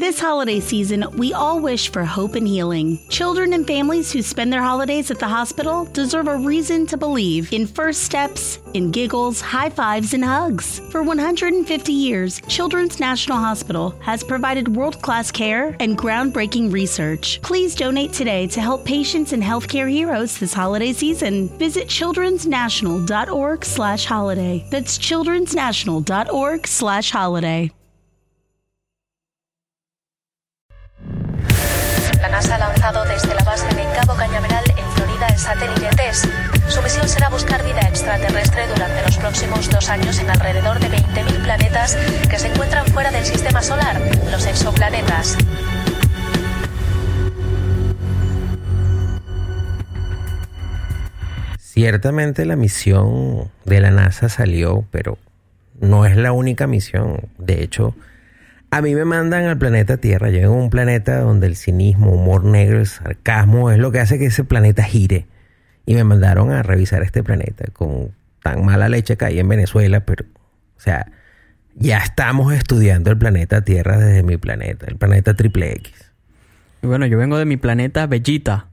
This holiday season, we all wish for hope and healing. Children and families who spend their holidays at the hospital deserve a reason to believe in first steps, in giggles, high fives, and hugs. For 150 years, Children's National Hospital has provided world class care and groundbreaking research. Please donate today to help patients and healthcare heroes this holiday season. Visit childrensnational.org slash holiday. That's childrensnational.org slash holiday. NASA lanzado desde la base de Cabo Cañaveral en Florida el satélite TESS. Su misión será buscar vida extraterrestre durante los próximos dos años en alrededor de 20.000 planetas que se encuentran fuera del sistema solar, los exoplanetas. Ciertamente la misión de la NASA salió, pero no es la única misión. De hecho, a mí me mandan al planeta Tierra. Yo a un planeta donde el cinismo, humor negro, el sarcasmo es lo que hace que ese planeta gire. Y me mandaron a revisar este planeta con tan mala leche que hay en Venezuela, pero, o sea, ya estamos estudiando el planeta Tierra desde mi planeta, el planeta Triple X. Y bueno, yo vengo de mi planeta Bellita.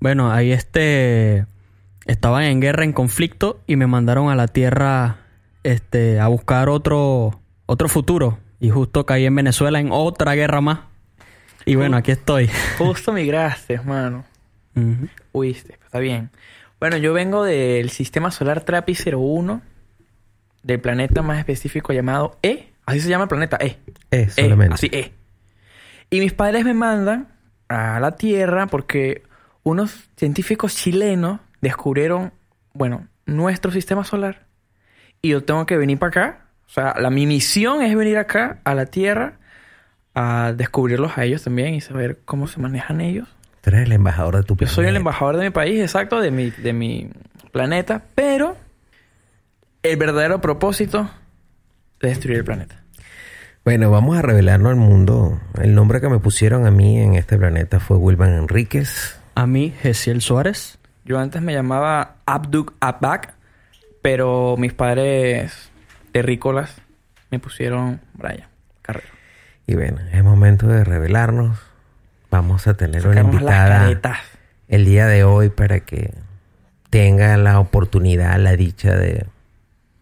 Bueno, ahí este estaban en guerra, en conflicto y me mandaron a la Tierra este a buscar otro otro futuro y justo caí en Venezuela en otra guerra más. Y bueno, aquí estoy. Justo migraste, hermano. Ujú. Huiste, está bien. Bueno, yo vengo del sistema solar Trapi 01, del planeta más específico llamado E. Así se llama el planeta E. Es E, solamente. así E. Y mis padres me mandan a la Tierra porque unos científicos chilenos descubrieron, bueno, nuestro sistema solar. Y yo tengo que venir para acá. O sea, la, mi misión es venir acá a la Tierra a descubrirlos a ellos también y saber cómo se manejan ellos. Tú eres el embajador de tu Yo soy el embajador de mi país, exacto, de mi, de mi planeta, pero el verdadero propósito es destruir el planeta. Bueno, vamos a revelarnos al mundo. El nombre que me pusieron a mí en este planeta fue Wilman Enríquez. A mí, Gesiel Suárez. Yo antes me llamaba Abduk Abak, pero mis padres terrícolas me pusieron Brian Carrero. Y bueno, es momento de revelarnos. Vamos a tener una Sacarnos invitada el día de hoy para que tenga la oportunidad, la dicha de,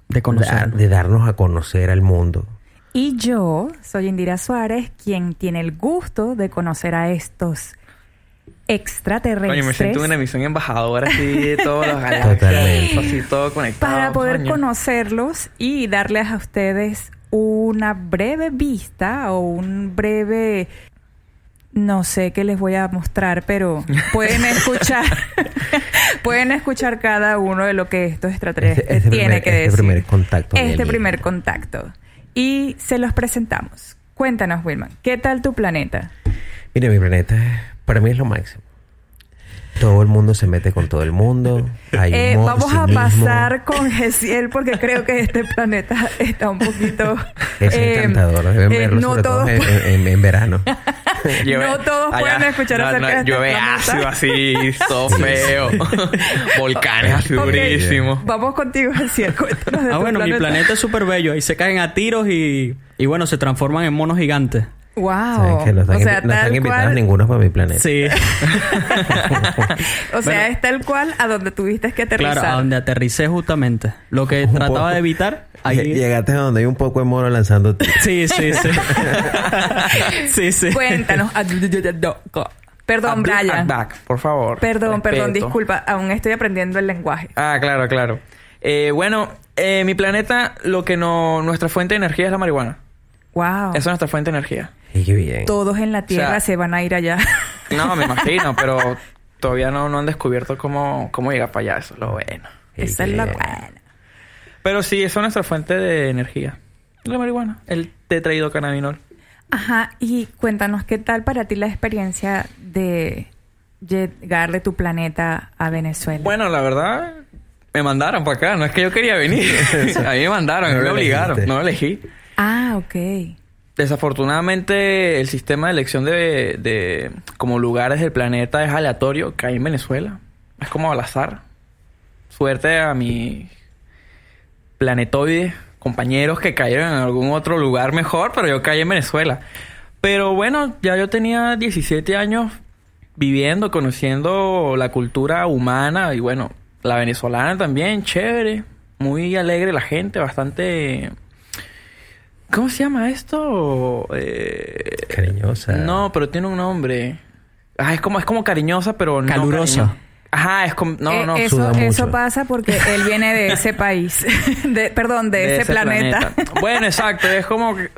De conocer. de darnos a conocer al mundo. Y yo soy Indira Suárez, quien tiene el gusto de conocer a estos extraterrestres Coño, me siento en una misión embajadora así de todos los galaxias. Así todo conectado. para poder coño. conocerlos y darles a ustedes una breve vista o un breve no sé qué les voy a mostrar, pero pueden escuchar pueden escuchar cada uno de lo que estos extraterrestres Este- este tiene primer- que este decir. primer contacto Este primer contacto. Y se los presentamos. Cuéntanos, Wilman, ¿qué tal tu planeta? Mire, mi planeta para mí es lo máximo. Todo el mundo se mete con todo el mundo. Hay Eh, humor, vamos a pasar con Gesiel porque creo que este planeta está un poquito... Es eh, encantador. Deben eh, verlo no sobre todo todos en, en- en- en verano. Llueve- No todos pueden escuchar acerca de este Llueve planeta. ácido así, todo feo. Volcanes así durísimos. Vamos contigo, Gesiel. Cuéntanos de Ah, tu bueno, mi planeta es súper bello. Ahí se caen a tiros y, y bueno, se transforman en monos gigantes. Wow. Saben que no están, o sea, invi- no están tal invitados cual... ninguno para mi planeta. Sí, O sea, Bueno. es tal cual a donde tuviste que aterrizar. claro, a donde aterricé justamente. Lo que Un trataba poco. de evitar, ahí... Llegaste a donde hay un poco de mono lanzando. Sí, sí, sí. sí, sí. Cuéntanos. Perdón, Brian. Por favor. Perdón, perdón, disculpa. Aún estoy aprendiendo el lenguaje. Ah, claro, claro. Eh, bueno, eh, mi planeta, lo que no... Nuestra fuente de energía es la marihuana. Wow. Esa es nuestra fuente de energía. Y qué bien. Todos en la Tierra O sea- se van a ir allá. No, me imagino, pero todavía no, no han descubierto cómo, cómo llegar para allá. Eso es lo bueno. Esa es la buena. Pero sí, esa es nuestra fuente de energía. La marihuana. El tetraidrocannabinol. Ajá, y cuéntanos qué tal para ti la experiencia de llegar de tu planeta a Venezuela. Bueno, la verdad, me mandaron para acá. No es que yo quería venir. a mí me mandaron, No no me lo obligaron. elegiste. No lo elegí. Ah, ok. Desafortunadamente, el sistema de elección de, de como lugares del planeta es aleatorio, que hay en Venezuela. Es como al azar. Suerte a mi planetoide, compañeros que cayeron en algún otro lugar mejor, pero yo caí en Venezuela. Pero bueno, ya yo tenía 17 años viviendo, conociendo la cultura humana y bueno, la venezolana también, chévere, muy alegre la gente, bastante... ¿Cómo se llama esto? Eh, Cariñosa. No, pero tiene un nombre. Ah, es como, es como cariñosa, pero no Calurosa. cariño- Ajá, es como... No, Eh, no. eso, eso pasa porque él viene de ese país. De, perdón, de, ese, planeta. Bueno, exacto, es como que, eh,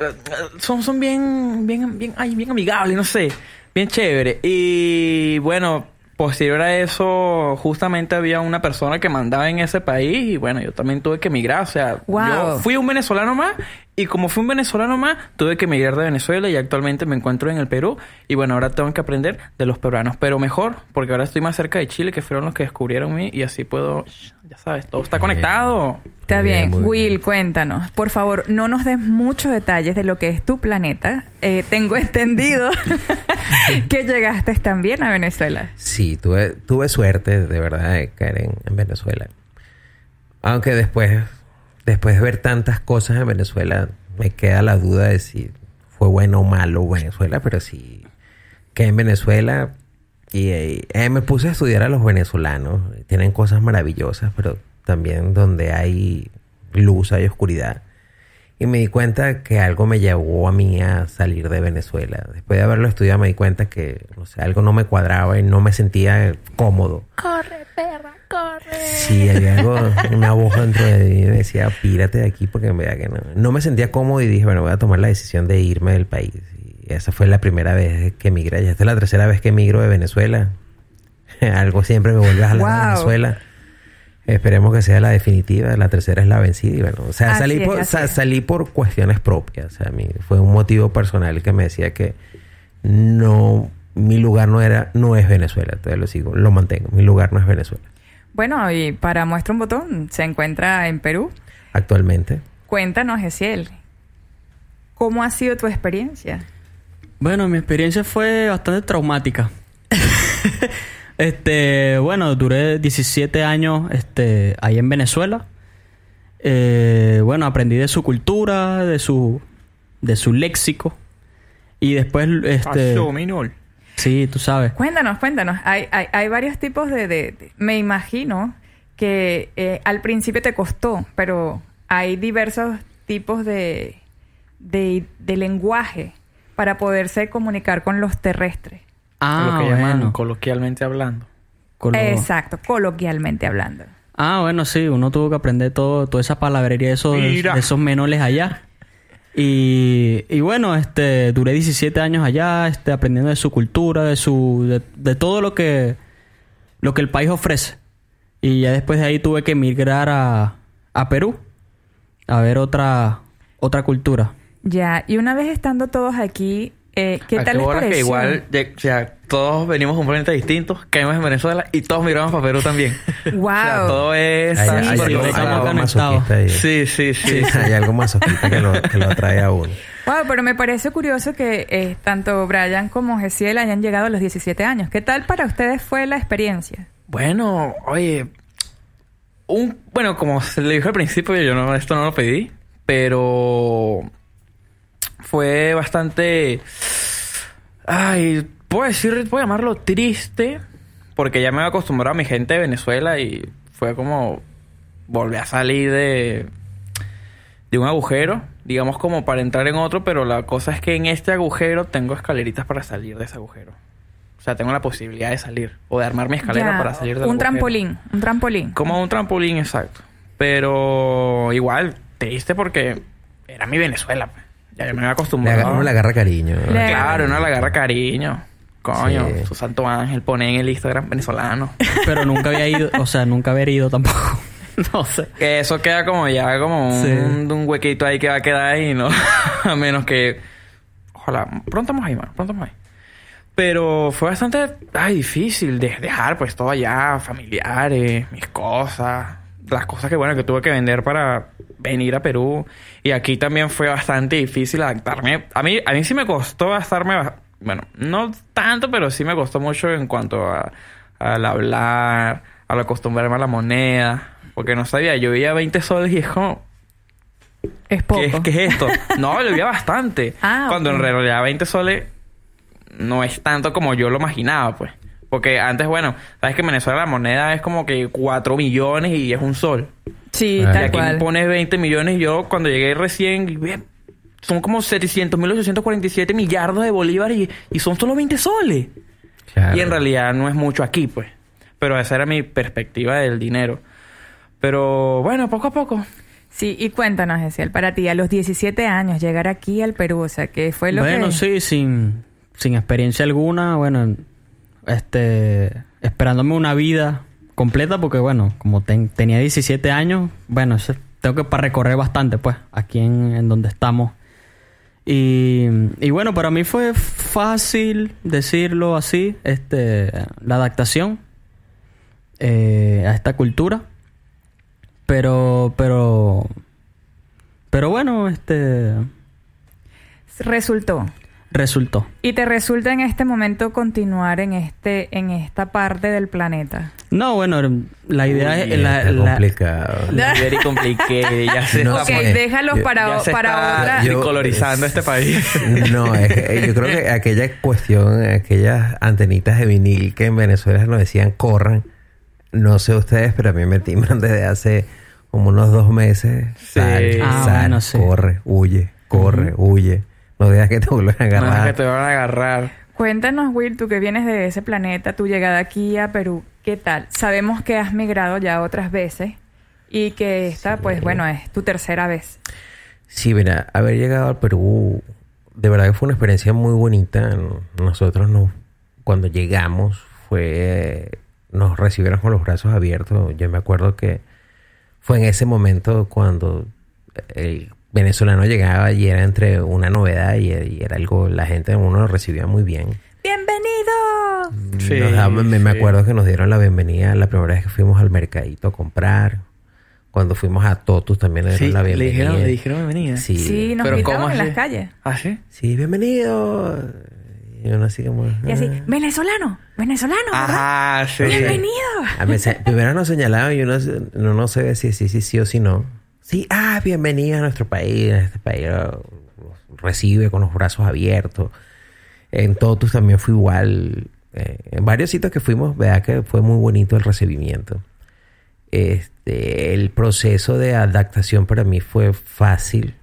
son, son bien, bien, bien, ay, bien amigables, no sé, bien chévere. Y bueno, posterior a eso, justamente había una persona que mandaba en ese país y bueno, yo también tuve que emigrar, o sea, Wow. yo fui un venezolano más y como fui un venezolano más, tuve que emigrar de Venezuela y actualmente me encuentro en el Perú y bueno, ahora tengo que aprender de los peruanos, pero mejor, porque ahora estoy más cerca de Chile, que fueron los que descubrieron mí y así puedo, ya sabes, todo está conectado. Está bien, Will, bien. cuéntanos. Por favor, no nos des muchos detalles de lo que es tu planeta. Eh, tengo entendido que llegaste también a Venezuela. Sí, tuve, tuve suerte de verdad de caer en, en Venezuela. Aunque después, después de ver tantas cosas en Venezuela, me queda la duda de si fue bueno o malo Venezuela, pero sí quedé en Venezuela y eh, eh, me puse a estudiar a los venezolanos. Tienen cosas maravillosas, pero también donde hay luz hay oscuridad. Y me di cuenta que algo me llevó a mí a salir de Venezuela. Después de haberlo estudiado me di cuenta que no sé, algo no me cuadraba y no me sentía cómodo. Corre, perra, corre. Sí, había algo, una voz dentro de mí me decía, pírate de aquí porque en verdad que no. No me sentía cómodo y dije, bueno, voy a tomar la decisión de irme del país. Y esa fue la primera vez que emigré. Ya esta es la tercera vez que emigro de Venezuela. algo siempre me vuelve a jalar Wow. de Venezuela. Esperemos que sea la definitiva. La tercera es la vencida. Y bueno, o sea, Así salí, es, por, así sa- es. salí por cuestiones propias. O sea, a mí fue un motivo personal que me decía que no, mi lugar no era, no es Venezuela. Entonces lo sigo, lo mantengo. Mi lugar no es Venezuela. Bueno, y para muestra un botón, se encuentra en Perú. Actualmente. Cuéntanos, Esiel. ¿Cómo ha sido tu experiencia? Bueno, mi experiencia fue bastante traumática. este, bueno, duré 17 años este, ahí en Venezuela. Eh, bueno, aprendí de su cultura, de su, de su léxico. Y después, este... Pasó, Minol. Sí, tú sabes. Cuéntanos, cuéntanos. Hay, hay, hay varios tipos de, de- de- Me imagino que eh, al principio te costó, pero hay diversos tipos de, de, de lenguaje para poderse comunicar con los terrestres. Ah, lo que llaman bueno. coloquialmente hablando. Exacto, coloquialmente hablando. Ah, bueno, sí, uno tuvo que aprender todo, toda esa palabrería de esos, de esos menoles allá. Y, y bueno, este, duré 17 años allá, este, aprendiendo de su cultura, de su, de, de todo lo que, lo que el país ofrece. Y ya después de ahí tuve que emigrar a, a Perú, a ver otra, otra cultura. Ya, y una vez estando todos aquí, eh, ¿qué ¿A tal les pareció? que igual, ya- o sea, todos venimos de un planeta distinto, caemos en Venezuela y todos migramos para Perú también. Wow. O sea, todo es... Hay, Sí, hay sí, algo, sí, hay estamos algo masoquista ahí. Sí, sí, sí. hay algo masoquista que lo, que lo atrae a uno. Wow, pero me parece curioso que eh, tanto Brian como Gesiel hayan llegado a los 17 años. ¿Qué tal para ustedes fue la experiencia? Bueno, oye, un, bueno, como se le dijo al principio, yo no, esto no lo pedí, pero fue bastante, ay, puedo decir, puedo llamarlo triste, porque ya me había acostumbrado a mi gente de Venezuela y fue como volver a salir de, de un agujero, digamos como para entrar en otro, pero la cosa es que en este agujero tengo escaleritas para salir de ese agujero. O sea, tengo la posibilidad de salir o de armar mi escalera Ya, para salir del Un agujero. trampolín, un trampolín. Como un trampolín, exacto. Pero igual, triste porque era mi Venezuela. Ya yo me había Le acostumbrado. uno le agarra cariño. ¿no? Le- Claro, uno le agarra cariño. Coño, Sí. su santo ángel pone en el Instagram venezolano. Pero nunca había ido, o sea, nunca había ido tampoco. no sé. que eso queda como ya como un, Sí. un huequito ahí que va a quedar ahí, ¿no? a menos que... Ojalá, pronto vamos ahí, mano, pronto vamos ahí. Pero fue bastante ay, difícil de dejar pues todo allá, familiares, mis cosas, las cosas que bueno que tuve que vender para venir a Perú. Y aquí también fue bastante difícil adaptarme. A mí, a mí sí me costó adaptarme, bueno, no tanto, pero sí me costó mucho en cuanto a, al hablar, al acostumbrarme a la moneda. Porque no sabía, yo veía 20 soles y es como... Es poco. ¿Qué, es- qué es esto? No, le vivía bastante. Ah, Cuando en realidad 20 soles no es tanto como yo lo imaginaba, pues. Porque antes, bueno, sabes que en Venezuela la moneda es como que 4 millones y es un sol. Sí, Ah. Y tal aquí cual. pones 20 millones y yo cuando llegué recién, ve, son como 700 mil 847 millardos de bolívares y, y son solo 20 soles. Claro. Y en realidad no es mucho aquí, pues. Pero esa era mi perspectiva del dinero. Pero bueno, poco a poco. Sí, y cuéntanos, Gesiel, para ti, a los 17 años, llegar aquí al Perú, o sea, ¿qué fue lo bueno, que...? sí, sin, sin experiencia alguna, bueno, este, esperándome una vida completa porque, bueno, como ten- tenía 17 años, bueno, tengo que recorrer bastante, pues, aquí en, donde estamos. Y, y bueno, para mí fue fácil decirlo así, este, la adaptación eh, a esta cultura. Pero, pero, pero bueno, este, Resultó. Resultó. ¿Y te resulta en este momento continuar en este en esta parte del planeta? No, bueno, la idea Uy, es... La, está la- complicado. Very complicated. Ya se No está, ok, sé. déjalos Yo- para, ya se para está otra... Yo- decolorizando este país. No, es que yo creo que aquella cuestión, aquellas antenitas de vinil que en Venezuela nos decían corran, no sé ustedes, pero a mí me timbran desde hace como unos dos meses. Sí. Sal, Ah, sal, bueno, sí. corre, huye, corre, huye. No dejas que te vuelvan a No es agarrar. que te van a agarrar. Cuéntanos, Will, tú que vienes de ese planeta, tu llegada aquí a Perú, ¿qué tal? Sabemos que has migrado ya otras veces y que esta, pues bueno, es tu tercera vez. Sí, mira, haber llegado al Perú, de verdad que fue una experiencia muy bonita. Nosotros nos, cuando llegamos, fue, nos recibieron con los brazos abiertos. Yo me acuerdo que fue en ese momento cuando el venezolano llegaba y era entre una novedad y, y era algo, la gente uno lo recibía muy bien. ¡Bienvenido! Sí, daban- me, acuerdo que nos dieron la bienvenida la primera vez que fuimos al mercadito a comprar. Cuando fuimos a Totus también le dieron Sí, la le bienvenida. dijeron, le dijeron bienvenida. Sí. Sí, nos Pero gritaron ¿cómo en las calles. ¿Ah, sí? Sí, bienvenido. Y uno así como... Y así, ah. venezolano, venezolano, ¿verdad? Ajá, sí. Bienvenido. A mí se- primero nos señalaban y uno, no sabe si sí, sí, sí o si no. Sí, ah, bienvenido a nuestro país. Este país lo- lo recibe con los brazos abiertos. En Totus también fue igual. Eh, en varios sitios que fuimos, vea que fue muy bonito el recibimiento. Este, el proceso de adaptación para mí fue fácil,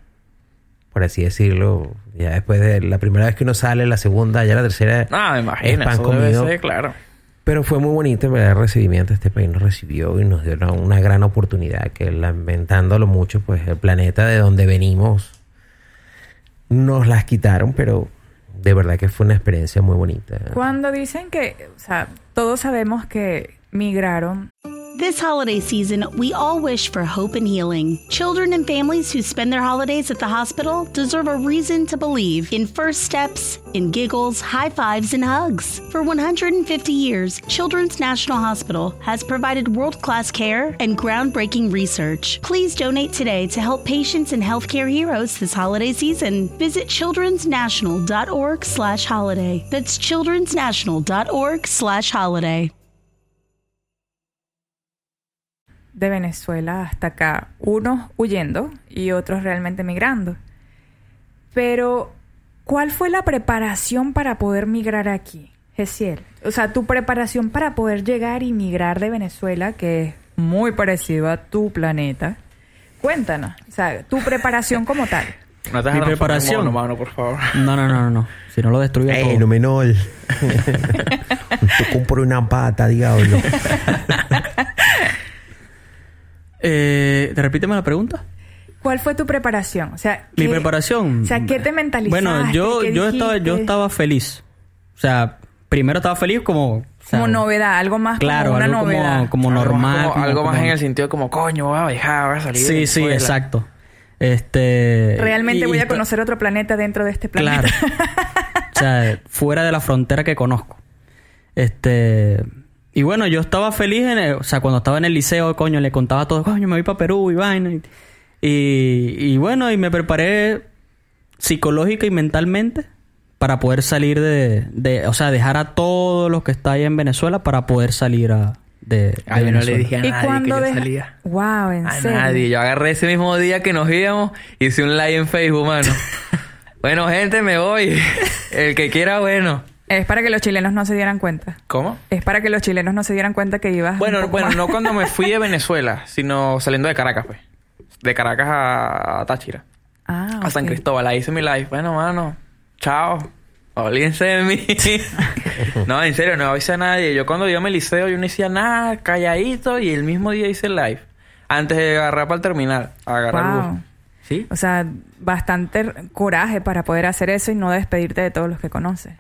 por así decirlo. Ya después de la primera vez que uno sale, la segunda, ya la tercera. No, me es imagino. pan Eso debe comido. ser, claro. Pero fue muy bonito, en verdad, el recibimiento. Este país nos recibió y nos dio una, gran oportunidad que, lamentándolo mucho, pues el planeta de donde venimos nos las quitaron, pero de verdad que fue una experiencia muy bonita. Cuando dicen que, o sea, todos sabemos que migraron, This holiday season, we all wish for hope and healing. Children and families who spend their holidays at the hospital deserve a reason to believe in first steps, in giggles, high fives, and hugs. For 150 years, Children's National Hospital has provided world class care and groundbreaking research. Please donate today to help patients and healthcare heroes this holiday season. Visit childrensnational.org slash holiday. That's childrensnational.org slash holiday. De Venezuela hasta acá, unos huyendo y otros realmente migrando. Pero, ¿cuál fue la preparación para poder migrar aquí, Gesiel? O sea, tu preparación para poder llegar y migrar de Venezuela, que es muy parecido a tu planeta. Cuéntanos, o sea, tu preparación como tal. No te Mi preparación. mono, mano, por favor. No, no, no, no, no. Si no lo destruye ¡Ey, todo. no menor! Te compro una pata, diablo. Eh, ¿Te repíteme la pregunta? ¿Cuál fue tu preparación? O sea, Mi ¿qué- preparación. O sea, ¿qué te mentalizaste? Bueno, yo, ¿Qué yo, estaba, yo estaba feliz. O sea, primero estaba feliz como... o sea, Como novedad, algo más Claro, como una algo novedad. como, como Algo más normal. como- algo más como- en el sentido de como, coño, voy a viajar, voy a salir. de Sí, sí, exacto. Este... Realmente y- voy a conocer otro planeta dentro de este planeta. Claro. o sea, fuera de la frontera que conozco. Este. Y bueno, yo estaba feliz en el- o sea, cuando estaba en el liceo, coño, le contaba todo, coño, me voy para Perú y vaina. Y, y, bueno, y me preparé psicológica y mentalmente para poder salir de, de, o sea, dejar a todos los que está ahí en Venezuela para poder salir a, de, de yo no le dije a ¿Y nadie que cuando yo deja- salía. Wow, en A serio. nadie. Yo agarré ese mismo día que nos íbamos, hice un live en Facebook, mano. bueno, gente, me voy. El que quiera, bueno. Es para que los chilenos no se dieran cuenta. ¿Cómo? Es para que los chilenos no se dieran cuenta que ibas. un Bueno, poco bueno, más. no cuando me fui de Venezuela, sino saliendo de Caracas, pues. De Caracas a, a Táchira. Ah, A San. Cristóbal. Ahí hice mi live. Bueno, mano. Chao. Olvídense de mí. no, en serio, no avisé a nadie. Yo cuando iba a mi liceo, yo no hacía nada, calladito. Y el mismo día hice el live. Antes de agarrar para el terminal. Agarrar el Wow. bus. ¿Sí? O sea, bastante coraje para poder hacer eso y no despedirte de todos los que conoces.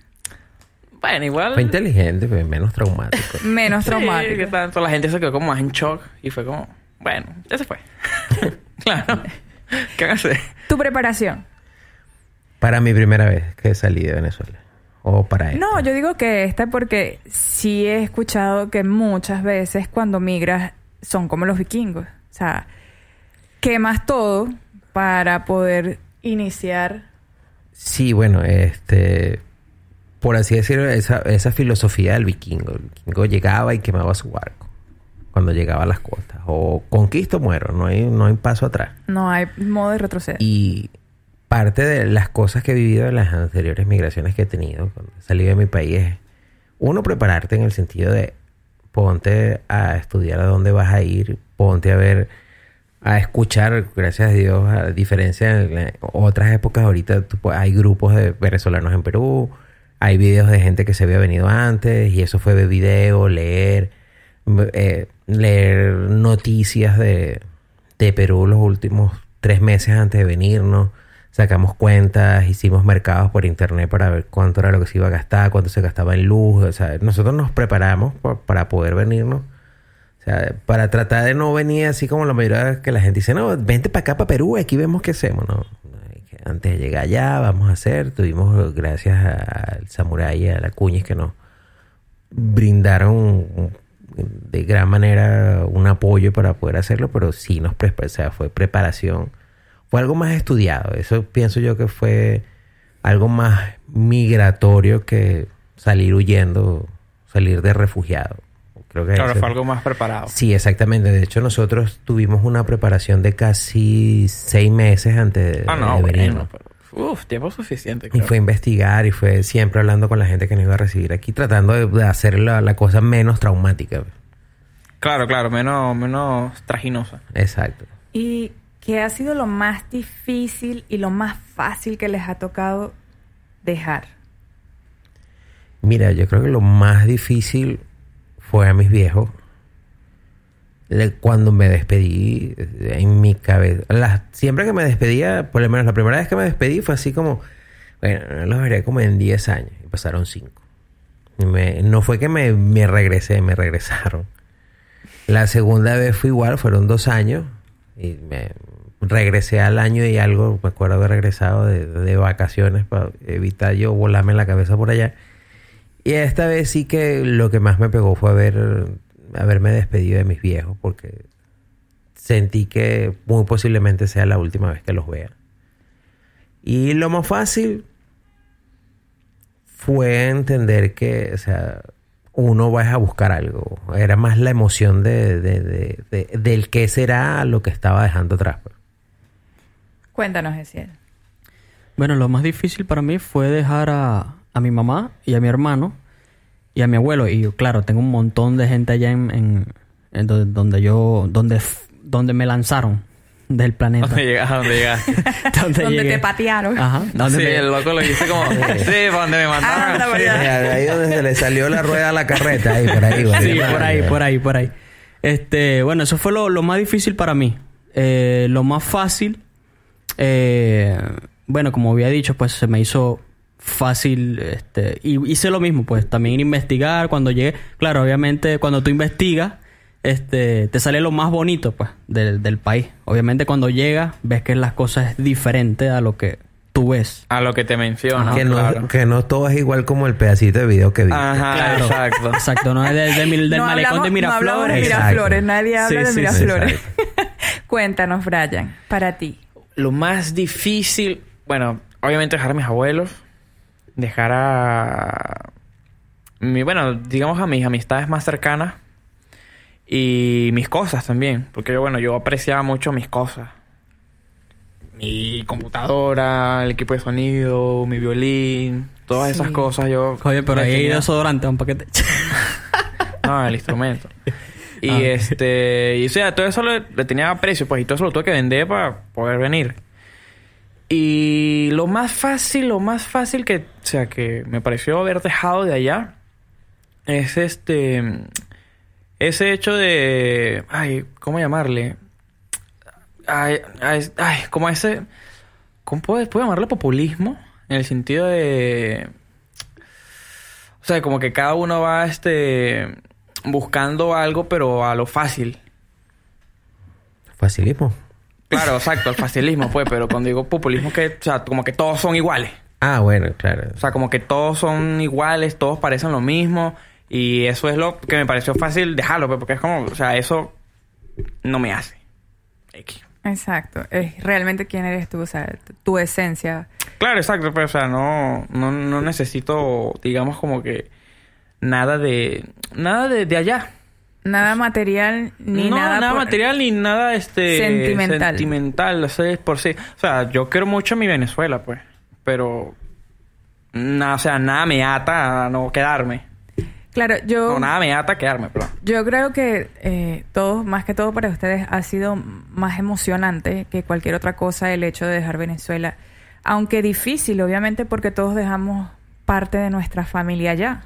Bueno, igual... Fue inteligente, pero menos traumático. Menos Sí, traumático. que tanto. La gente se quedó como más en shock. Y fue como... Bueno, ya se fue. claro. ¿Qué van a hacer? Tu preparación. Para mi primera vez que salí de Venezuela. O para esta. No, yo digo que esta porque sí he escuchado que muchas veces cuando migras son como los vikingos. O sea, quemas todo para poder iniciar. Sí, bueno, este... Por así decirlo, esa, esa filosofía del vikingo. El vikingo llegaba y quemaba su barco. Cuando llegaba a las costas. O conquisto muero. No hay, no hay paso atrás. No hay modo de retroceder. Y parte de las cosas que he vivido en las anteriores migraciones que he tenido cuando he salido de mi país es, uno, prepararte en el sentido de ponte a estudiar a dónde vas a ir, ponte a ver, a escuchar, gracias a Dios, a diferencia de otras épocas, ahorita tú hay grupos de venezolanos en Perú, hay videos de gente que se había venido antes y eso fue de video, leer, eh, leer noticias de, de Perú los últimos tres meses antes de venirnos. Sacamos cuentas, hicimos mercados por internet para ver cuánto era lo que se iba a gastar, cuánto se gastaba en luz. O sea, nosotros nos preparamos pa- para poder venirnos. O sea, para tratar de no venir así como la mayoría que la gente dice, no, vente para acá, para Perú, aquí vemos qué hacemos. No, antes de llegar allá, vamos a hacer. Tuvimos, gracias al Samurai y a la Cuñis que nos brindaron de gran manera un apoyo para poder hacerlo, pero sí nos o sea, fue preparación. Fue algo más estudiado. Eso pienso yo que fue algo más migratorio que salir huyendo, salir de refugiado. Creo que Claro, ese- fue algo más preparado. Sí, exactamente. De hecho, nosotros tuvimos una preparación de casi seis meses antes de, Ah, no, de bueno. venirnos. pero- Uf, tiempo suficiente. Y fue a investigar y fue siempre hablando con la gente que nos iba a recibir aquí, tratando de, de hacer la, la cosa menos traumática. Claro, claro, menos, menos traginosa. Exacto. ¿Y qué ha sido lo más difícil y lo más fácil que les ha tocado dejar? Mira, yo creo que lo más difícil fue a mis viejos. Cuando me despedí eh, en mi cabeza. siempre que me despedía, por lo menos la primera vez que me despedí fue así como, bueno, no los veré como en 10 años. Y pasaron 5. no fue que me, me regresé, me regresaron. La segunda vez fue igual, fueron dos años. Y me regresé al año y algo, me acuerdo haber regresado de, de vacaciones para evitar yo volarme la cabeza por allá. Y esta vez sí que lo que más me pegó fue haber, haberme despedido de mis viejos porque sentí que muy posiblemente sea la última vez que los vea. Y lo más fácil fue entender que, o sea, uno va a buscar algo. Era más la emoción de, de- de- de- del qué será lo que estaba dejando atrás. pues. Cuéntanos, Esiel. Bueno, lo más difícil para mí fue dejar a, a mi mamá y a mi hermano y a mi abuelo. Y yo, claro, tengo un montón de gente allá en, en- en donde, donde yo, donde, donde me lanzaron del planeta. ¿Dónde llegaste? ¿Dónde llegaste? donde Donde llegué. te patearon. Ajá. donde sí, me- el loco lo dice como... sí, para donde me mandaron. Anda, sí. ¿verdad? Ahí donde se le salió la rueda a la carreta, ahí por ahí. Sí, por ahí, por ahí, por ahí. Este, bueno, eso fue lo, lo más difícil para mí. Eh, lo más fácil, eh, bueno, como había dicho, pues se me hizo fácil, este, y hice lo mismo, pues también investigar cuando llegué. Claro, obviamente cuando tú investigas, este, te sale lo más bonito, pues, del, del país. Obviamente cuando llegas, ves que las cosas es diferente a lo que tú ves. A lo que te menciono. que, no, claro. que no todo es igual como el pedacito de video que vi. Ajá, Claro. exacto. Exacto, no es del, del, del No malecón hablamos- de No hablamos de Miraflores. Exacto. Nadie habla Sí, de sí, sí, Miraflores. Cuéntanos, Brian, para ti. Lo más difícil... Bueno, obviamente dejar a mis abuelos. Dejar a... Mi, bueno, digamos a mis amistades más cercanas. Y mis cosas también. Porque yo, bueno, yo apreciaba mucho mis cosas. Mi computadora, el equipo de sonido, mi violín, todas esas cosas yo... Oye, pero ahí tenía- desodorante, un paquete. No, el instrumento. Y Ah. este... Y o sea, todo eso le, le tenía precio, pues. Y todo eso lo tuve que vender para poder venir. Y lo más fácil, lo más fácil que... O sea, que me pareció haber dejado de allá... Es este... Ese hecho de... Ay, ¿cómo llamarle? Ay, ay, ay, como ese... ¿Cómo puedo, puedo llamarle populismo? En el sentido de... O sea, como que cada uno va este buscando algo, pero a lo fácil. Facilismo. Claro, exacto, el facilismo, pues, pero cuando digo populismo, que, o sea, como que todos son iguales. Ah, bueno, claro. O sea, como que todos son iguales, todos parecen lo mismo. Y eso es lo que me pareció fácil dejarlo, pues, porque es como, o sea, eso no me hace. X. Exacto. Es realmente quién eres tú, o sea, tu- tu esencia. Claro, exacto, pero, o sea, no, no, no necesito, digamos, como que nada de, nada de, de allá. Nada material ni no, nada, por- material ni nada este Sentimental. sentimental, o sea, por sí. O sea, yo quiero mucho a mi Venezuela, pues, pero nada, o sea, nada me ata a no quedarme. Claro, yo No, nada me ata a quedarme, perdón. Yo creo que eh, todo, más que todo para ustedes, ha sido más emocionante que cualquier otra cosa el hecho de dejar Venezuela. Aunque difícil, obviamente, porque todos dejamos parte de nuestra familia allá.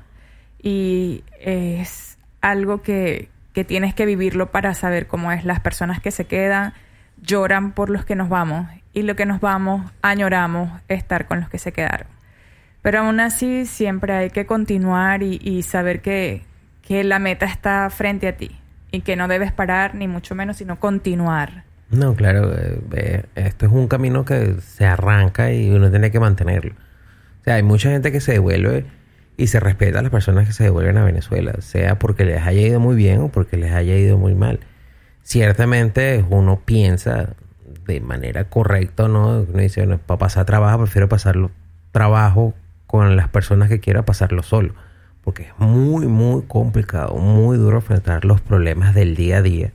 Y es algo que, que tienes que vivirlo para saber cómo es. Las personas que se quedan lloran por los que nos vamos. Y lo que nos vamos, añoramos estar con los que se quedaron. Pero aún así siempre hay que continuar y, saber que, que la meta está frente a ti y que no debes parar ni mucho menos, sino continuar. No, claro, eh, eh, esto es un camino que se arranca y uno tiene que mantenerlo. O sea, hay mucha gente que se devuelve y se respeta a las personas que se devuelven a Venezuela, sea porque les haya ido muy bien o porque les haya ido muy mal. Ciertamente uno piensa de manera correcta, ¿no? Uno dice, bueno, para pasar trabajo prefiero pasarlo trabajo con las personas que quiera pasarlo solo. Porque es muy, muy complicado, muy duro enfrentar los problemas del día a día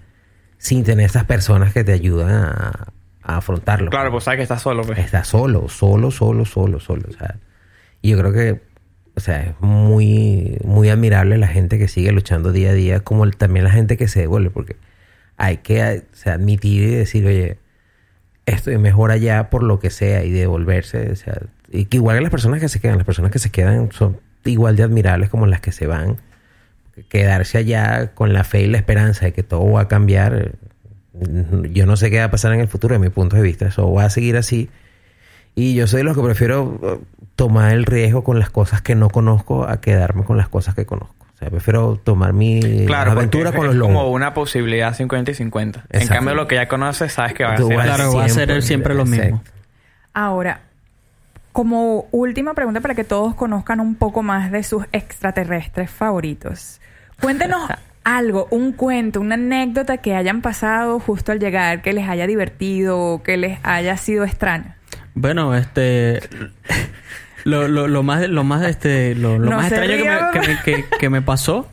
sin tener esas personas que te ayudan a, a afrontarlo. Claro, pues sabes que estás solo, pues. Estás solo, solo, solo, solo, solo. O sea, y yo creo que, o sea, es muy, muy admirable la gente que sigue luchando día a día, como también la gente que se devuelve, porque hay que sea, admitir y decir, oye, estoy mejor allá por lo que sea y devolverse. O sea, y que igual que las personas que se quedan, las personas que se quedan son igual de admirables como las que se van. Quedarse allá con la fe y la esperanza de que todo va a cambiar. Yo no sé qué va a pasar en el futuro, de mi punto de vista. Eso va a seguir así. Y yo soy de los que prefiero eh, tomar el riesgo con las cosas que no conozco a quedarme con las cosas que conozco. O sea, prefiero tomar mi Claro, aventura con es los como lobos. una posibilidad 50 y 50. En cambio, lo que ya conoces, sabes que va a ser vas así. Claro, va a ser siempre lo mismo. exacto. Ahora, como última pregunta para que todos conozcan un poco más de sus extraterrestres favoritos. Cuéntenos algo, un cuento, una anécdota que hayan pasado justo al llegar, que les haya divertido o que les haya sido extraño. Bueno, este... Lo, lo, lo más, lo más, este, lo, lo No más extraño que me, que, me, que- que me pasó,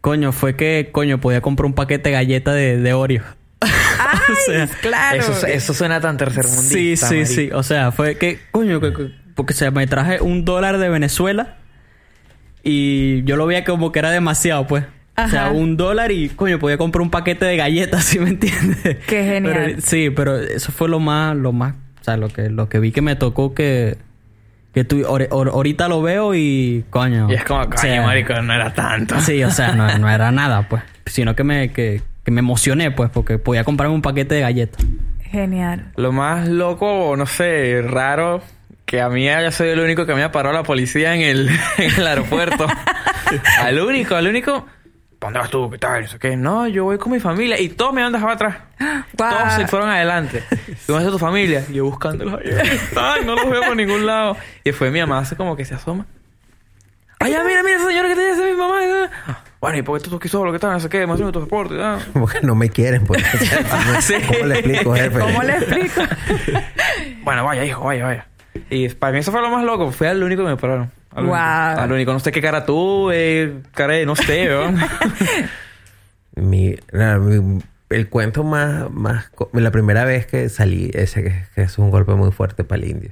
coño, fue que, coño, podía comprar un paquete de galletas de, de Oreo. ¡Ay, sea, claro! Eso, eso suena tan tercermundista. Sí, sí, marico. sí. O sea, fue que, coño, que- que- porque se me traje un dólar de Venezuela y yo lo veía como que era demasiado, pues. O sea, Ajá. un dólar y, coño, podía comprar un paquete de galletas, ¿sí me entiendes? Qué genial. Pero, sí, pero eso fue lo más, lo más, o sea, lo que, lo que vi que me tocó que, que tú, ahor- ahor- ahorita lo veo y, coño. Y es como, coño, o sea, marico, no era tanto. Sí, o sea, no, no era nada, pues. Sino que me, que, que me emocioné, pues, porque podía comprarme un paquete de galletas. Genial. Lo más loco, no sé, raro, que a mí ya soy el único que me ha parado la policía en el, en el aeropuerto. al único, al único. ¿Para dónde vas tú? ¿Qué tal? No sé qué. No, yo voy con mi familia. Y todos me han dejado atrás. Todos se fueron adelante. ¿Dónde está tu familia? Y yo buscándolos. Ay, no los veo por ningún lado. Y después mi mamá hace como que se asoma. Ay, ya, mira, mira, esa señora que te dice mi mamá. Ah, Bueno, ¿y por qué tú aquí solo? ¿Qué tal? No sé qué. Me tu transporte. Ah. Porque no me quieren, pues. Sí. ¿Cómo le explico, jefe? ¿Cómo le explico? Bueno, vaya, hijo, vaya, vaya. Y para mí eso fue lo más loco. Fue al único que me pararon. Al único. Guau. Al único. No sé qué cara tuve. Cara de no sé. Mi, la- mi- el cuento más, más... La primera vez que salí, ese que, que es un golpe muy fuerte para el indio.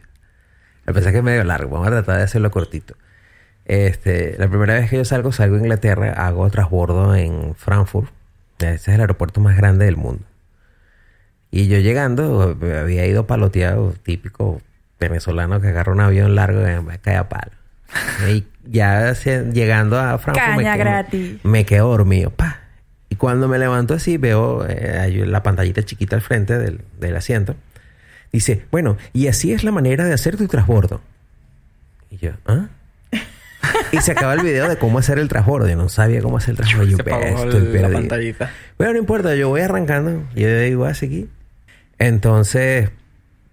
A pesar que es medio largo, vamos a tratar de hacerlo cortito. Este, la primera vez que yo salgo, salgo a Inglaterra, hago transbordo en Frankfurt. Ese es el aeropuerto más grande del mundo. Y yo llegando, había ido paloteado, típico venezolano que agarra un avión largo y me cae a palo. Y ya se- llegando a Frankfurt me Caña quedo, gratis. me quedo dormido. pa. Y cuando me levanto así, veo eh, la pantallita chiquita al frente del, del asiento. Dice, bueno, y así es la manera de hacer tu transbordo. Y yo, ¿ah? y se acaba el video de cómo hacer el transbordo. Yo no sabía cómo hacer el transbordo. Yo, estoy el- la pantallita. Bueno, no importa, yo voy arrancando. Yo digo, voy a seguir. Entonces,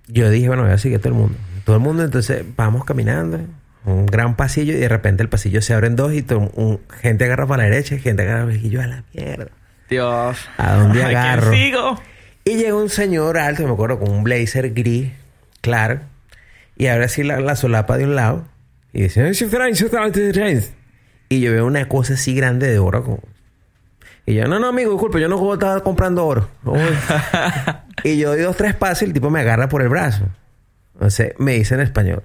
yo dije, bueno, voy a seguir a todo el mundo. Todo el mundo, entonces, vamos caminando. Un gran pasillo y de repente el pasillo se abre en dos y todo, un- gente agarra para la derecha y gente agarra para la izquierda. Y yo, a la mierda. Dios. ¿A dónde ¿A quién agarro? sigo? Y llega un señor alto, me acuerdo, con un blazer gris, claro. Y abre así la, la solapa de un lado. Y dice, "Ay, sí, Frank, sí, Frank, sí, Frank". Y yo veo una cosa así grande de oro. como- Y yo, no, no, amigo, disculpe, yo no estaba comprando oro. Y yo doy dos, tres pasos y el tipo me agarra por el brazo. Entonces me dice en español,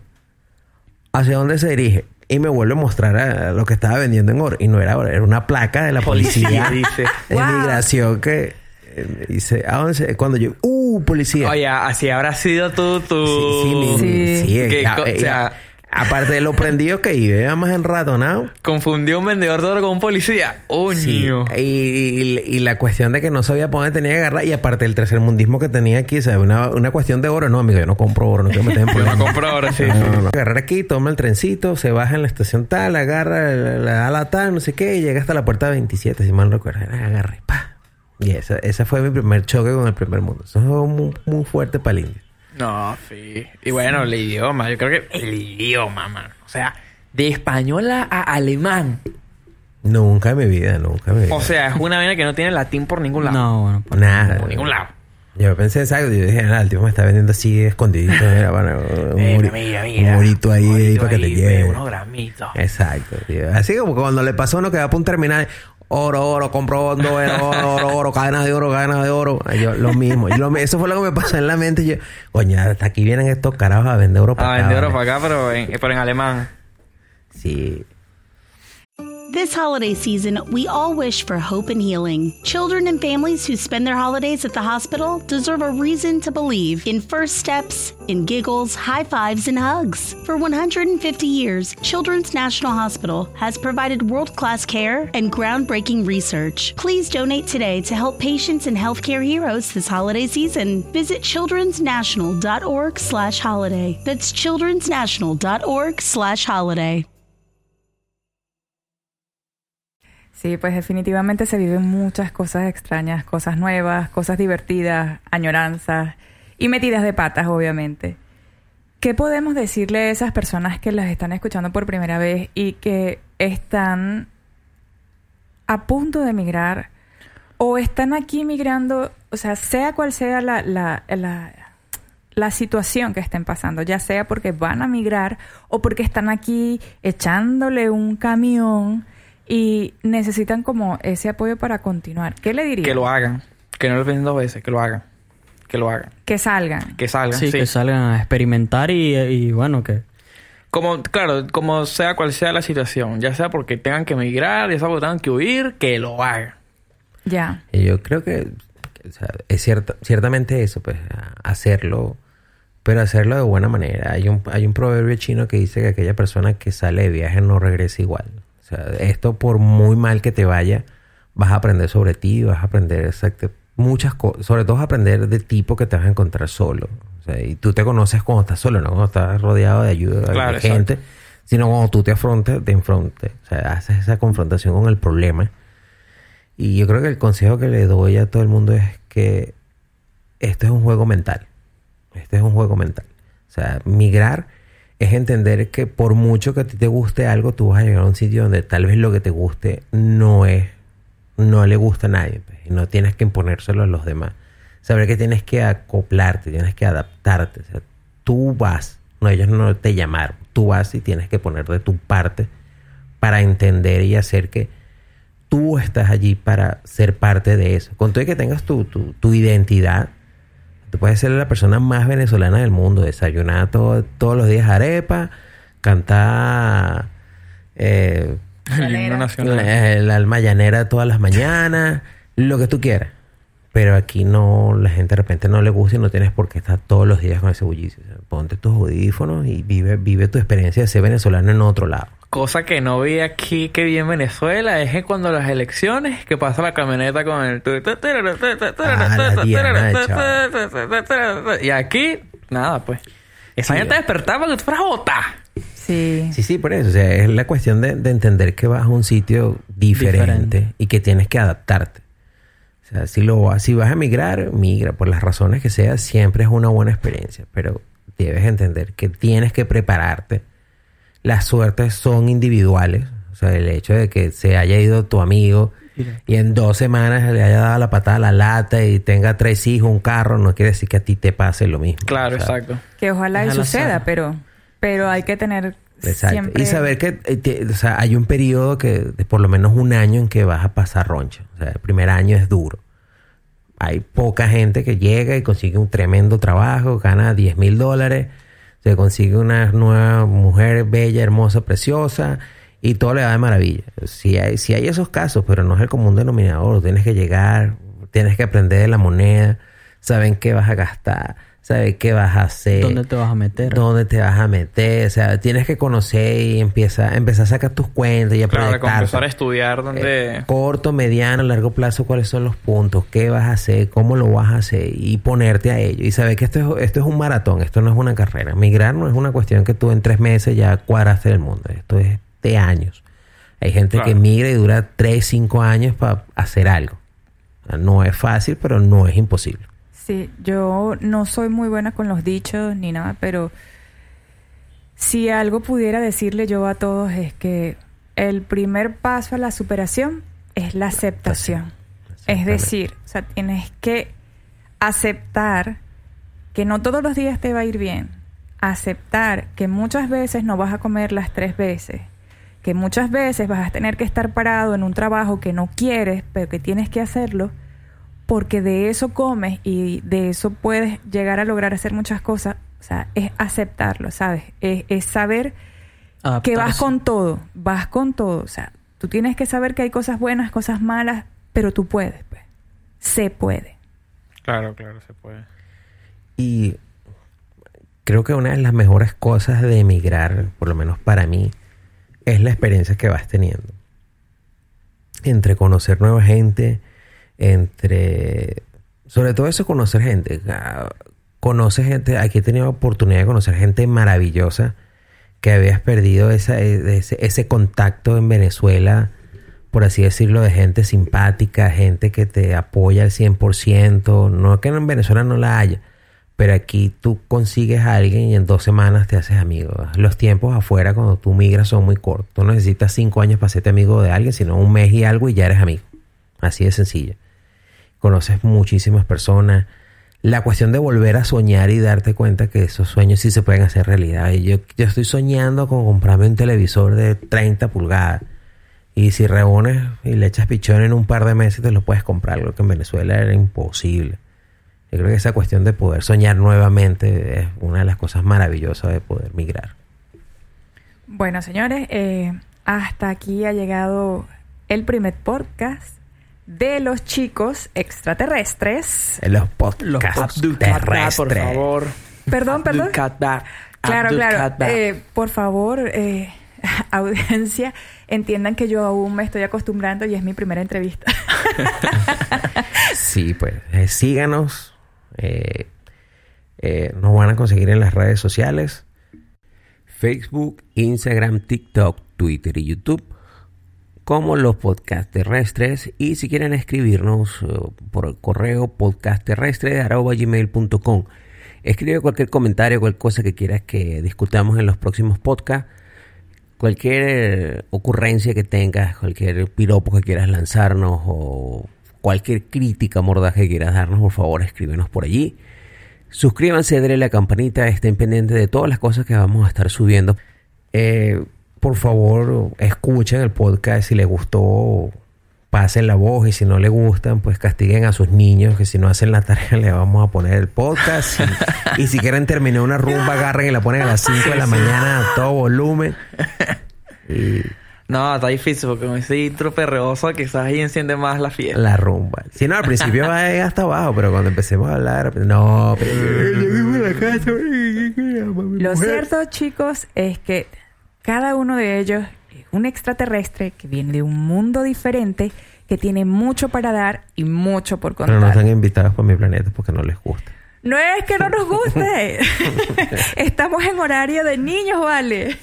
¿hacia dónde se dirige? Y me vuelve a mostrar a lo que estaba vendiendo en oro. Y no era oro, era una placa de la policía. Policía, dice. de Wow. inmigración que eh, me dice, ¿a dónde se-?" Cuando yo, ¡uh, policía! Oye, así habrá sido tú, tú. Sí, sí, Sí. sí, eh, Que ya, eh, o sea- aparte de lo prendido que iba más enratonado. Confundió un vendedor de oro con un policía. ¡Oh, Sí, niño! y, y- y la cuestión de que no sabía por dónde tenía que agarrar. Y aparte el tercermundismo que tenía aquí, ¿sabes? Una, una cuestión de oro. No, amigo, yo no compro oro. No quiero meter en Yo no problemas. compro ahora, sí. No, no, no. Agarrar aquí, toma el trencito, se baja en la estación tal, agarra, la tal, no sé qué, y llega hasta la puerta 27, si mal no recuerdo. Agarre, pa. Y esa, esa fue mi primer choque con el primer mundo. Eso fue muy, muy fuerte para el indio. No, sí. Y bueno, el idioma. Yo creo que el idioma, man. O sea, de español a, alemán. Nunca en mi vida, nunca en mi vida. O sea, es una vaina que no tiene latín por ningún lado. No, bueno, por- Nada. Por ningún lado. Yo pensé exacto, yo dije, ah, el tipo me está vendiendo así escondidito, mira, bueno, un, Mira, muri- mira, mira. un murito ahí, Un ahí para que te lleve. Unos gramitos. Exacto, tío. Así como cuando le pasó a uno que va para un terminal, oro, oro, compro oro, oro, oro, oro, cadena de oro, cadena de oro. Yo, lo mismo. Yo lo- eso fue lo que me pasó en la mente. Yo, coño, hasta aquí vienen estos carajos a vender oro para acá. vender oro para acá, pero en, pero en alemán. Sí. This holiday season, we all wish for hope and healing. Children and families who spend their holidays at the hospital deserve a reason to believe in first steps, in giggles, high fives, and hugs. For 150 years, Children's National Hospital has provided world class care and groundbreaking research. Please donate today to help patients and healthcare heroes this holiday season. Visit childrensnational.org slash holiday. That's childrensnational.org slash holiday. Sí, pues definitivamente se viven muchas cosas extrañas, cosas nuevas, cosas divertidas, añoranzas y metidas de patas, obviamente. ¿Qué podemos decirle a esas personas que las están escuchando por primera vez y que están a punto de emigrar o están aquí migrando, o sea, sea cual sea la, la, la, la situación que estén pasando, ya sea porque van a migrar o porque están aquí echándole un camión y necesitan como ese apoyo para continuar. ¿Qué le diría? Que lo hagan. Que no lo piensen dos veces. Que lo hagan. Que lo hagan. Que salgan. Que salgan. Sí, Sí. que salgan a experimentar y, y bueno, que... Como, claro, como sea cual sea la situación. Ya sea porque tengan que emigrar, ya sea porque tengan que huir, que lo hagan. Ya. Y yo creo que, que, o sea, es cierto, ciertamente eso, pues, hacerlo, pero hacerlo de buena manera. Hay un, hay un proverbio chino que dice que aquella persona que sale de viaje no regresa igual. Sea, esto por muy mal que te vaya, vas a aprender sobre ti, vas a aprender exacto, muchas cosas, sobre todo vas a aprender de tipo que te vas a encontrar solo. O sea, y tú te conoces cuando estás solo, no cuando estás rodeado de ayuda Claro, de exacto. gente, sino cuando tú te afrontas, te enfrontes, o sea, haces esa confrontación con el problema. Y yo creo que el consejo que le doy a todo el mundo es que esto es un juego mental. Este es un juego mental. O sea, migrar es entender que por mucho que a ti te guste algo, tú vas a llegar a un sitio donde tal vez lo que te guste no es, no le gusta a nadie. pues, y no tienes que imponérselo a los demás. Saber que tienes que acoplarte, tienes que adaptarte. O sea, tú vas, no, ellos no te llamaron. Tú vas y tienes que poner de tu parte para entender y hacer que tú estás allí para ser parte de eso. Con todo que tengas tu, tu, tu identidad, tú puedes ser la persona más venezolana del mundo, desayunar todo- todos los días arepa, cantar eh, El himno nacional. la, alma llanera todas las mañanas, lo que tú quieras. Pero aquí no, la gente de repente no le gusta y no tienes por qué estar todos los días con ese bullicio. Ponte tus audífonos y vive, vive tu experiencia de ser venezolano en otro lado. Cosa que no vi aquí que vi en Venezuela es que cuando las elecciones que pasa la camioneta con el Ah, Diana, y aquí nada pues esa Sí. gente despertaba que tú fueras a votar Sí. Sí, sí, por eso. O sea, es la cuestión de, de entender que vas a un sitio diferente, Diferente. y que tienes que adaptarte. O sea, si, lo, vas- si vas a migrar, migra. Por las razones que sea, siempre es una buena experiencia. Pero debes entender que tienes que prepararte. Las suertes son individuales. O sea, el hecho de que se haya ido tu amigo y en dos semanas le haya dado la patada a la lata y tenga tres hijos, un carro, no quiere decir que a ti te pase lo mismo. claro O sea, exacto Que ojalá y suceda, pero, pero hay que tener Exacto. siempre... Y saber que eh, te- o sea, hay un periodo que de por lo menos un año en que vas a pasar roncha. O sea, el primer año es duro. Hay poca gente que llega y consigue un tremendo trabajo, gana 10 mil dólares, se consigue una nueva mujer bella, hermosa, preciosa y todo le va de maravilla. Si hay, si hay esos casos, pero no es el común denominador. Tienes que llegar, tienes que aprender de la moneda, saben qué vas a gastar, saben qué vas a hacer ¿Dónde te vas a meter? dónde te vas a meter, o sea, tienes que conocer y empieza, empezar a sacar tus cuentas y a claro empezar a estudiar donde Eh, corto, mediano, largo plazo, cuáles son los puntos, qué vas a hacer, cómo lo vas a hacer y ponerte a ello. Y saber que esto es, esto es un maratón, esto no es una carrera. Migrar no es una cuestión que tú en tres meses ya cuadraste el mundo, esto es de años. Hay gente Claro. que migra y dura tres, cinco años para hacer algo. O sea, no es fácil, pero no es imposible. Sí, yo no soy muy buena con los dichos ni nada, pero si algo pudiera decirle yo a todos es que el primer paso a la superación es la aceptación. Es decir, o sea, tienes que aceptar que no todos los días te va a ir bien. Aceptar que muchas veces no vas a comer las tres veces. Que muchas veces vas a tener que estar parado en un trabajo que no quieres, pero que tienes que hacerlo porque de eso comes y de eso puedes llegar a lograr hacer muchas cosas. O sea, es aceptarlo, ¿sabes? Es, es saber que vas con todo, vas con todo. O sea, tú tienes que saber que hay cosas buenas, cosas malas, pero tú puedes, pues. Se puede. claro claro se puede Y creo que una de las mejores cosas de emigrar, por lo menos para mí, es la experiencia que vas teniendo. Entre conocer nueva gente, entre... Sobre todo eso, conocer gente. Ah, Conoces gente, aquí he tenido oportunidad de conocer gente maravillosa que habías perdido esa, ese, ese contacto en Venezuela, por así decirlo, de gente simpática, gente que te apoya al 100%. No que en Venezuela no la haya, pero aquí tú consigues a alguien y en dos semanas te haces amigo. Los tiempos afuera cuando tú migras son muy cortos. Tú no necesitas cinco años para hacerte amigo de alguien, sino un mes y algo y ya eres amigo. Así de sencillo. Conoces muchísimas personas. La cuestión de volver a soñar y darte cuenta que esos sueños sí se pueden hacer realidad. Y yo, yo estoy soñando con comprarme un televisor de 30 pulgadas. Y si reúnes y le echas pichón en un par de meses, te lo puedes comprar. Lo que en Venezuela era imposible. Yo creo que esa cuestión de poder soñar nuevamente es una de las cosas maravillosas de poder migrar. Bueno, señores, eh, hasta aquí ha llegado el primer podcast de los chicos extraterrestres. Los Los podcasts Abdul Kader, por favor Perdón, perdón. Claro, claro. Eh, por favor, eh, audiencia, entiendan que yo aún me estoy acostumbrando y es mi primera entrevista. Sí, pues eh, síganos. Eh, eh, nos van a conseguir en las redes sociales. Facebook, Instagram, TikTok, Twitter y YouTube. Como los podcast terrestres. Y si quieren escribirnos eh, por el correo podcastterrestre.gmail.com Escribe cualquier comentario, cualquier cosa que quieras que discutamos en los próximos podcasts. Cualquier eh, ocurrencia que tengas, cualquier piropo que quieras lanzarnos o cualquier crítica mordaz que quieras darnos, por favor, escríbenos por allí. Suscríbanse, denle la campanita, estén pendientes de todas las cosas que vamos a estar subiendo. Eh, por favor, escuchen el podcast si les gustó. pasen la voz y si no le gustan, pues castiguen a sus niños, que si no hacen la tarea le vamos a poner el podcast. Y, y si quieren terminar una rumba, agarren y la ponen a las 5 de la mañana a todo volumen. Y No, está difícil porque con ese intro perreoso quizás ahí enciende más la fiesta. la rumba. Si no, al principio va hasta abajo, pero cuando empecemos a hablar, no, pero. Lo cierto, chicos, es que cada uno de ellos es un extraterrestre que viene de un mundo diferente, que tiene mucho para dar y mucho por Pero no contar. están invitados para mi planeta porque no les gusta. No es que no nos guste. Estamos en horario de niños, vale.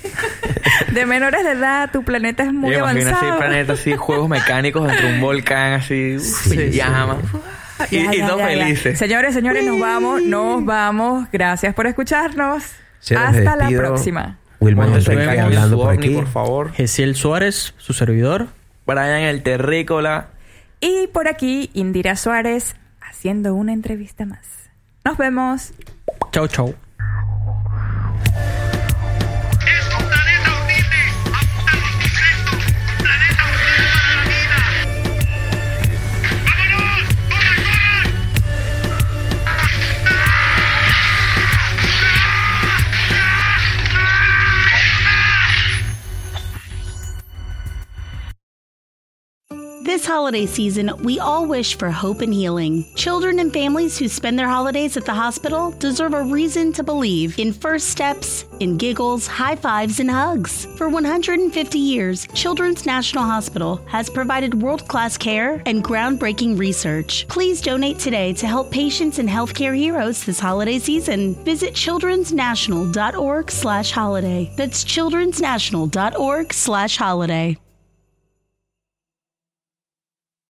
De menores de edad, tu planeta es muy Yo imagino avanzado. así planeta, así juegos mecánicos dentro de un volcán, así, uf, se llama. Y, Ya, y ya, todos ya, ya. felices. Señores, señores, nos vamos, nos vamos. Gracias por escucharnos. Sí, Hasta la próxima. Wilmer Cuando Enrique suene hablando por aquí. por favor. Gesiel Suárez, su servidor. Brian el terrícola. Y por aquí, Indira Suárez haciendo una entrevista más. Nos vemos. Chau, chau. This holiday season, we all wish for hope and healing. Children and families who spend their holidays at the hospital deserve a reason to believe in first steps, in giggles, high fives, and hugs. For 150 years, Children's National Hospital has provided world class care and groundbreaking research. Please donate today to help patients and healthcare heroes this holiday season. Visit childrensnational.org slash holiday. That's childrensnational.org slash holiday.